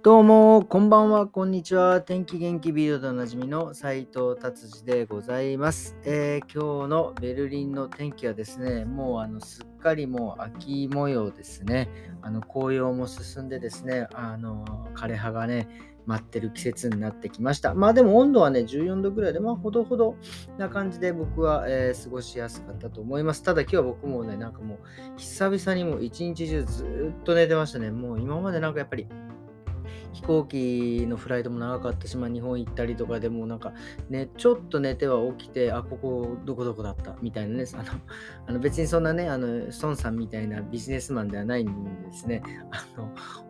どうも、こんばんは、こんにちは。天気元気ビデオでおなじみの斉藤達治でございます、えー今日のベルリンの天気はですね、もうあのすっかりもう秋模様ですね。あの紅葉も進んでですね、あの枯葉がね、待ってる季節になってきました。まあでも温度はね、14度ぐらいで、まあほどほどな感じで僕は、えー過ごしやすかったと思います。ただ今日は僕もね、なんかもう久々にもう一日中ずっと寝てましたね。もう今までなんかやっぱり飛行機のフライトも長かったし、まあ、日本行ったりとかでもなんかね、ちょっと寝ては起きて、あ、ここどこどこだったみたいなね、あのあの別にそんなね、あの孫さんみたいなビジネスマンではないんですね、あ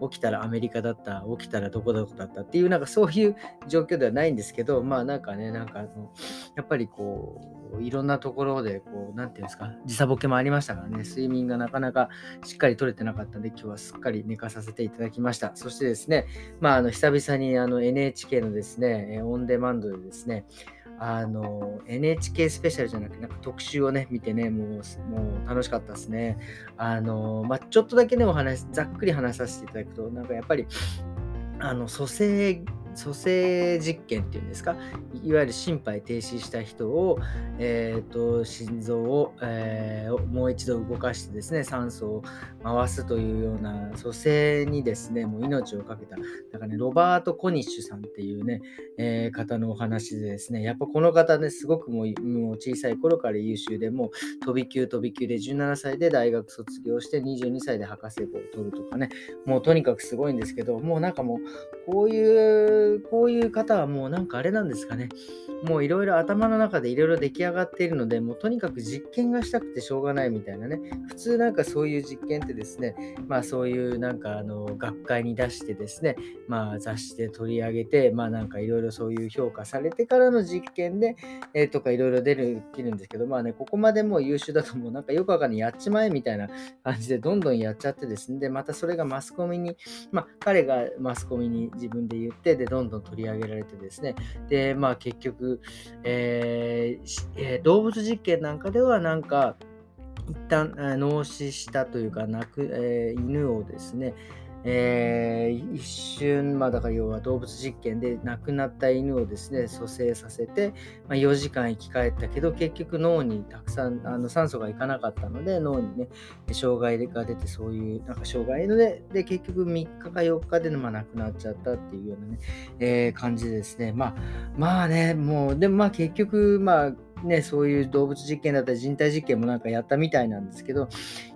の起きたらアメリカだった、起きたらどこどこだったっていう、なんかそういう状況ではないんですけど、まあなんかね、なんかあのやっぱりこう、いろんなところで、こう、なんていうんですか、時差ボケもありましたからね、睡眠がなかなかしっかり取れてなかったんで、今日はすっかり寝かさせていただきました。そしてですね、まあ、あの久々にあの NHK のですね、オンデマンドでですね、あの NHK スペシャルじゃなくて、なんか特集をね、見てね、もうもう楽しかったですね。あのまあ、ちょっとだけでも話、ざっくり話させていただくと、なんかやっぱり、あの蘇生蘇生実験っていうんですか？いわゆる心肺停止した人を、えー、と心臓を、えーもう一度動かしてですね酸素を回すというような蘇生にですねもう命を懸けたなんかねロバート・コニッシュさんっていうね、えー方のお話でですねやっぱこの方ねすごくもうもう小さい頃から優秀でもう飛び級飛び級で17歳で大学卒業して22歳で博士号を取るとかねもうとにかくすごいんですけどもうなんかもうこういうこういう方はもうなんかあれなんですかね。もういろいろ頭の中でいろいろ出来上がっているのでもうとにかく実験がしたくてしょうがないみたいなね。普通なんかそういう実験ってですねまあそういうなんかあの学会に出してですねまあ雑誌で取り上げてまあなんかいろいろそういう評価されてからの実験で、えーとかいろいろ出るきるんですけどまあねここまでもう優秀だともうなんかよくわかんないやっちまえみたいな感じでどんどんやっちゃってですね。でまたそれがマスコミにまあ彼がマスコミに自分で言ってでどんどんどん取り上げられてですね。でまあ結局、えーえー動物実験なんかではなんか一旦あ脳死したというかなく、えー犬をですねえー一瞬、まあ、だから要は動物実験で亡くなった犬をですね蘇生させて、まあ、4時間生き返ったけど結局脳にたくさんあの酸素がいかなかったので脳にね障害が出てそういうなんか障害でで結局3日か4日で、まあ、亡くなっちゃったっていうようなね、えー感じでですね。まあまあねもうでもまあ結局まあね、そういう動物実験だったり人体実験もなんかやったみたいなんですけど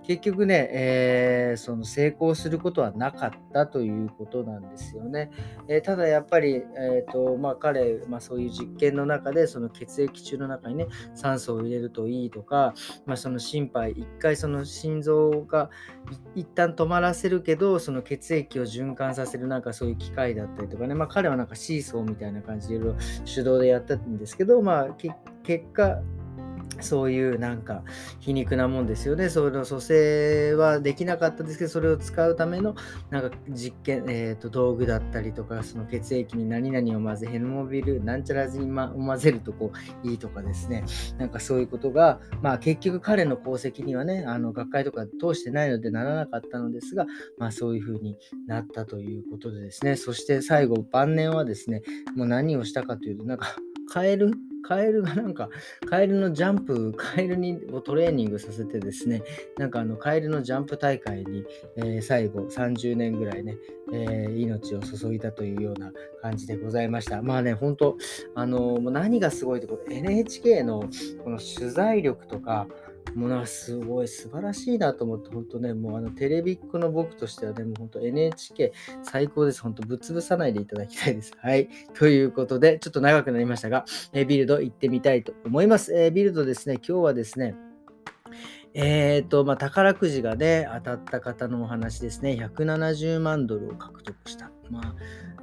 結局ね、えーその成功することはなかったということなんですよね。えーただやっぱり、えーとまあ、彼、まあ、そういう実験の中でその血液中の中にね酸素を入れるといいとか、まあ、その心肺一回その心臓が一旦止まらせるけどその血液を循環させるなんかそういう機械だったりとかね、まあ、彼はなんかシーソーみたいな感じでいろいろ手動でやったんですけど、まあ、け結果そういうなんか皮肉なもんですよね。その蘇生はできなかったですけど、それを使うためのなんか実験、えー、と道具だったりとか、その血液に何々を混ぜ、ヘルモビル、なんちゃらずにま混ぜるとこういいとかですね。なんかそういうことが、まあ結局彼の功績にはね、あの学会とか通してないのでならなかったのですが、まあそういうふうになったということでですね。そして最後、晩年はですね、もう何をしたかというと、なんかカエルカエルが なんか、カエルのジャンプ、カエルにをトレーニングさせてですね、なんかあのカエルのジャンプ大会に、えー最後30年ぐらいね、えー命を注いだというような感じでございました。まあね、本当あのもう何がすごいってこと NHK のこの取材力とか、もうなすごい素晴らしいなと思って、本当ね、もうあのテレビっ子の僕としてはね、もう本当 NHK 最高です。本当ぶっ潰さないでいただきたいです。はい。ということで、ちょっと長くなりましたが、えビルド行ってみたいと思います。えビルドですね、今日はですね、えーと、まあ、宝くじがね、当たった方のお話ですね、170万ドルを獲得した。まあ、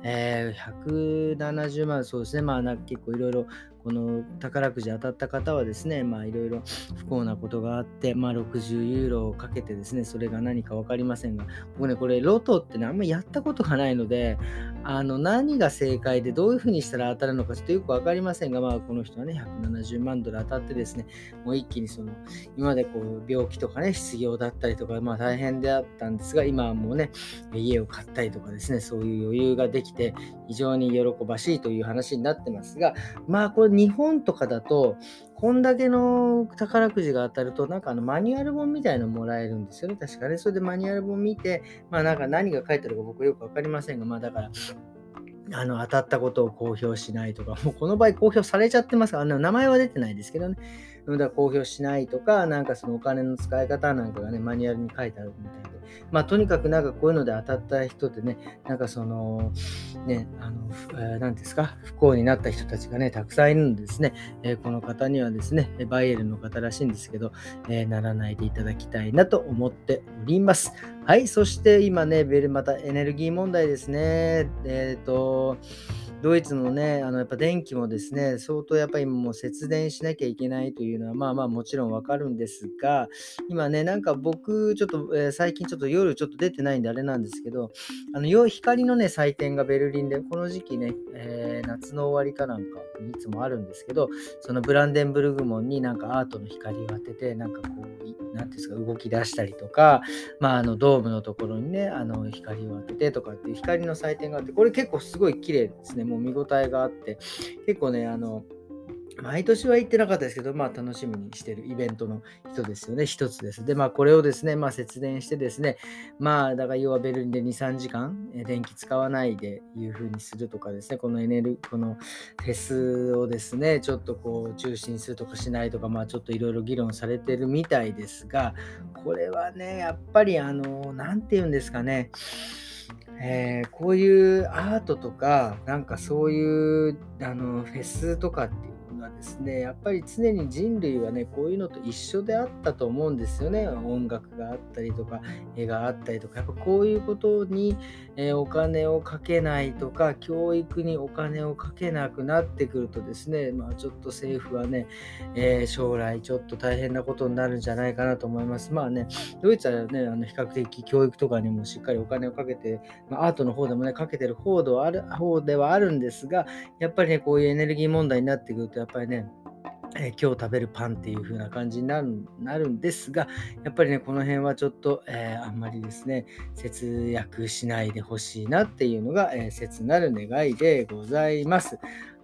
えー170万、そうですね、まあ、なんか結構いろいろこの宝くじ当たった方はですね、まあいろいろ不幸なことがあって、まあ60ユーロをかけてですね、それが何か分かりませんが、僕ね、これロトってね、あんまりやったことがないので、あの何が正解でどういうふうにしたら当たるのかちょっとよく分かりませんが、まあこの人はね、170万ドル当たってですね、もう一気にその、今までこう病気とかね、失業だったりとか、まあ大変であったんですが、今はもうね、家を買ったりとかですね、そういう余裕ができて、非常に喜ばしいという話になってますが、まあこれ日本とかだと、こんだけの宝くじが当たると、なんかあのマニュアル本みたいのもらえるんですよね、確かね。それでマニュアル本見て、まあなんか何が書いてあるか僕よくわかりませんが、まあだから、あの当たったことを公表しないとか、もうこの場合公表されちゃってます。から、名前は出てないですけどね、だから公表しないとか、なんかそのお金の使い方なんかがね、マニュアルに書いてあるみたいで、まあとにかくなんかこういうので当たった人ってね、なんかその、ね、あの、えー、ですか、不幸になった人たちがね、たくさんいるんですね、えー、この方にはですね、バイエルの方らしいんですけど、えー、ならないでいただきたいなと思っております。はい、そして今ね、ベルまたエネルギー問題ですね。えっ、と、ドイツのね、あのやっぱ電気もですね、相当やっぱりもう節電しなきゃいけないというのは、まあまあもちろんわかるんですが、今ね、なんか僕、ちょっと、えー、最近ちょっと夜ちょっと出てないんであれなんですけど、あの光のね、祭典がベルリンで、この時期ね、えー、夏の終わりかなんかいつもあるんですけど、そのブランデンブルグ門になんかアートの光を当てて、なんかこう、何ですか、動き出したりとか、まあ、あのドームのところにね、あの光を当ててとかっていう光の祭典があって、これ結構すごい綺麗ですね。もう見応えがあって、結構ね、あの、毎年は行ってなかったですけど、まあ楽しみにしてるイベントの人ですよね、一つです。で、まあこれをですね、まあ節電してですね、まあだから要はベルリンで2、3時間電気使わないでいう風にするとかですね、このエネル、このフェスをですね、ちょっとこう中心するとかしないとか、まあちょっといろいろ議論されてるみたいですが、これはね、やっぱりあの、なんて言うんですかね、えー、こういうアートとか、なんかそういうあのフェスとかっていうのはですね、やっぱり常に人類はね、こういうのと一緒であったと思うんですよね。音楽があったりとか、絵があったりとか、やっぱこういうことに、え、お金をかけないとか、教育にお金をかけなくなってくるとですね、まあちょっと政府はね、えー、将来ちょっと大変なことになるんじゃないかなと思います。まあね、ドイツはね、あの比較的教育とかにもしっかりお金をかけて、まあ、アートの方でもね、かけてる方ではある方ではあるんですが、やっぱりね、こういうエネルギー問題になってくると、やっぱりね、えー、今日食べるパンっていう風な感じになるなるんですが、やっぱりね、この辺はちょっと、えー、あんまりですね、節約しないでほしいなっていうのが、えー、切なる願いでございます。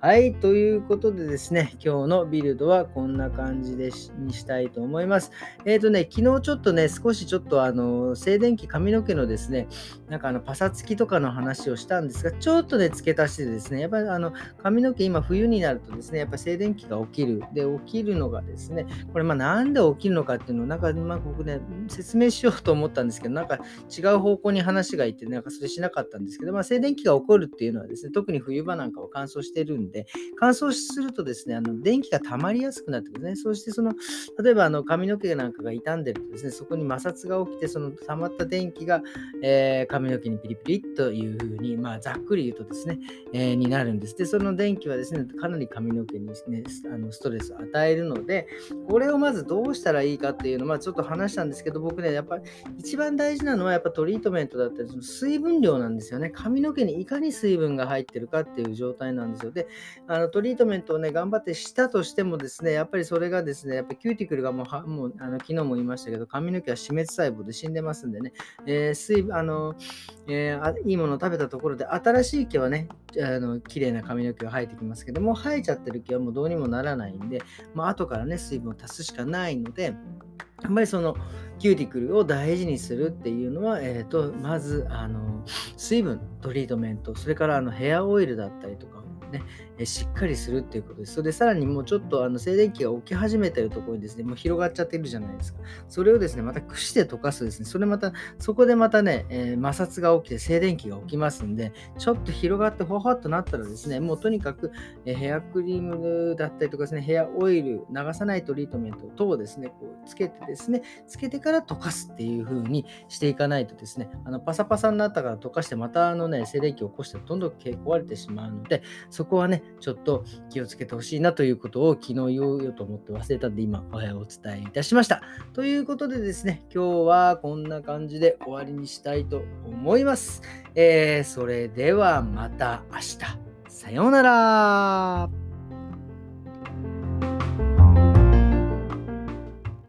はい、ということでですね、今日のビルドはこんな感じでにしたいと思います。えっ、ー、とね、昨日ちょっとね、少しちょっとあの、静電気髪の毛のですね、なんかあの、パサつきとかの話をしたんですが、ちょっとね、付け足してですね、やっぱりあの、髪の毛今冬になるとですね、やっぱ静電気が起きる。で、起きるのがですね、これまあなんで起きるのかっていうのを、なんかま僕ね、説明しようと思ったんですけど、なんか違う方向に話がいって、なんかそれしなかったんですけど、まあ静電気が起こるっていうのはですね、特に冬場なんかは乾燥してるんで、で、乾燥するとですね、あの電気が溜まりやすくなってくるね。そしてその、例えばあの髪の毛なんかが傷んでるとですね、そこに摩擦が起きて、その溜まった電気が、えー、髪の毛にピリピリというふうに、まあ、ざっくり言うとですね、えー、になるんです。で、その電気はですね、かなり髪の毛に、ね、あのストレスを与えるので、これをまずどうしたらいいかっていうのを、まあ、ちょっと話したんですけど、僕ね、やっぱり一番大事なのはやっぱトリートメントだったり、その水分量なんですよね。髪の毛にいかに水分が入ってるかっていう状態なんですよ。で、あのトリートメントをね、頑張ってしたとしてもですね、やっぱりそれがですね、やっぱりキューティクルがもうは、もうあの昨日も言いましたけど、髪の毛は死滅細胞で死んでますんでね、えー、水あの、えー、いいものを食べたところで、新しい毛はね、あの綺麗な髪の毛が生えてきますけども、生えちゃってる毛はもうどうにもならないんで、まあ、後からね、水分を足すしかないので、やっぱりそのキューティクルを大事にするっていうのは、えーと、まずあの水分トリートメントそれからあのヘアオイルだったりとかね、えしっかりするっていうことです。それでさらにもうちょっとあの静電気が起き始めてるところにですね、もう広がっちゃってるじゃないですか。それをですね、また櫛で溶かすですね、それまた、そこでまたね、えー、摩擦が起きて静電気が起きますんで、ちょっと広がってほわほっとなったらですね、もうとにかく、えヘアクリームだったりとかですね、ヘアオイル、流さないトリートメント等をですね、こうつけてですね、つけてから溶かすっていう風にしていかないとですね、あのパサパサになったから溶かしてまたあのね、静電気を起こしてどんどん壊れてしまうので、そこはね、ちょっと気をつけてほしいなということを昨日言おうよと思って忘れたんで、今お伝えいたしました。ということでですね、今日はこんな感じで終わりにしたいと思います。えー、それではまた明日。さようなら。